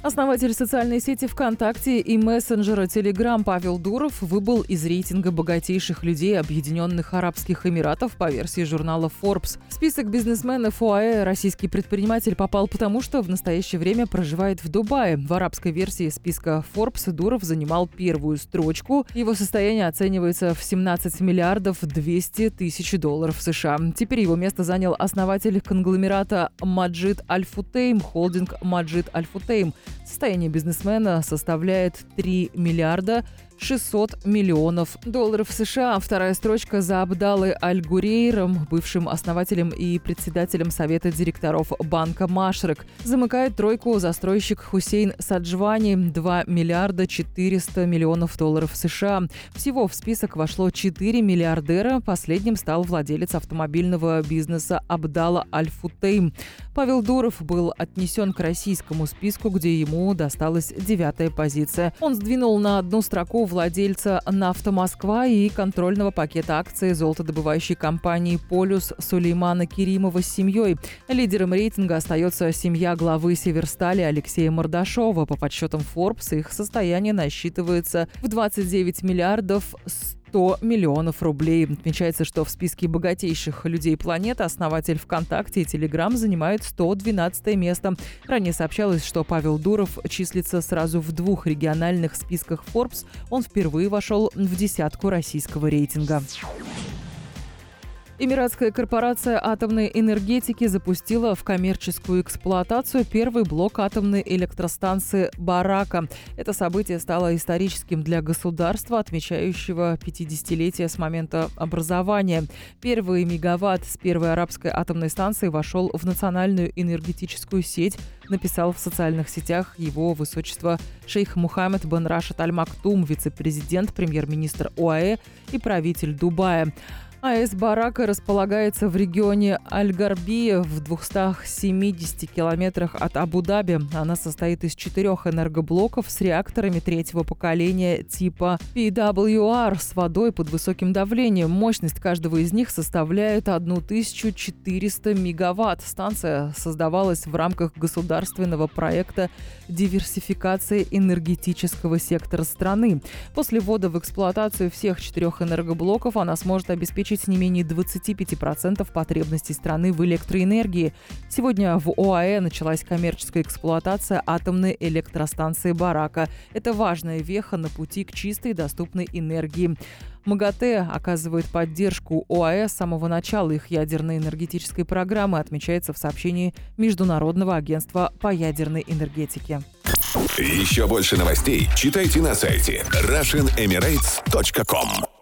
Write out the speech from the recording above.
Основатель социальной сети ВКонтакте и мессенджера Telegram Павел Дуров выбыл из рейтинга богатейших людей Объединенных Арабских Эмиратов по версии журнала Forbes. В список бизнесменов ОАЭ российский предприниматель попал потому, что в настоящее время проживает в Дубае. В арабской версии списка Forbes Дуров занимал первую строчку. Его состояние оценивается в 17 миллиардов 200 тысяч долларов США. Теперь его место занял основатель конгломерата Маджид Альфутейм, холдинг Маджид Альфутейм. Состояние бизнесмена составляет 3 миллиарда 600 миллионов долларов США. Вторая строчка за Абдалы Аль-Гурейром, бывшим основателем и председателем Совета директоров банка Машрек. Замыкает тройку застройщик Хусейн Саджвани 2 миллиарда 400 миллионов долларов США. Всего в список вошло 4 миллиардера. Последним стал владелец автомобильного бизнеса Абдала Аль-Футейм. Павел Дуров был отнесен к российскому списку, где ему досталась девятая позиция. Он сдвинул на одну строку владельца «Нафта Москва» и контрольного пакета акций золотодобывающей компании «Полюс» Сулеймана Керимова с семьей. Лидером рейтинга остается семья главы Северстали Алексея Мордашова. По подсчетам Forbes их состояние насчитывается в 29 миллиардов 100 миллионов рублей. Отмечается, что в списке богатейших людей планеты основатель ВКонтакте и Телеграм занимает 112 место. Ранее сообщалось, что Павел Дуров числится сразу в двух региональных списках Forbes. Он впервые вошел в десятку российского рейтинга. Эмиратская корпорация атомной энергетики запустила в коммерческую эксплуатацию первый блок атомной электростанции «Барака». Это событие стало историческим для государства, отмечающего 50-летие с момента образования. Первый мегаватт с первой арабской атомной станции вошел в национальную энергетическую сеть, написал в социальных сетях его высочество шейх Мухаммед бен Рашид Аль-Мактум, вице-президент, премьер-министр ОАЭ и правитель Дубая. АЭС «Барака» располагается в регионе Аль-Гарбия в 270 километрах от Абу-Даби. Она состоит из четырех энергоблоков с реакторами третьего поколения типа PWR с водой под высоким давлением. Мощность каждого из них составляет 1400 мегаватт. Станция создавалась в рамках государственного проекта диверсификации энергетического сектора страны. После ввода в эксплуатацию всех четырех энергоблоков она сможет обеспечить обеспечить не менее 25% потребностей страны в электроэнергии. Сегодня в ОАЭ началась коммерческая эксплуатация атомной электростанции «Барака». Это важная веха на пути к чистой доступной энергии. МАГАТЭ оказывает поддержку ОАЭ с самого начала их ядерной энергетической программы, отмечается в сообщении Международного агентства по ядерной энергетике. Еще больше новостей читайте на сайте RussianEmirates.com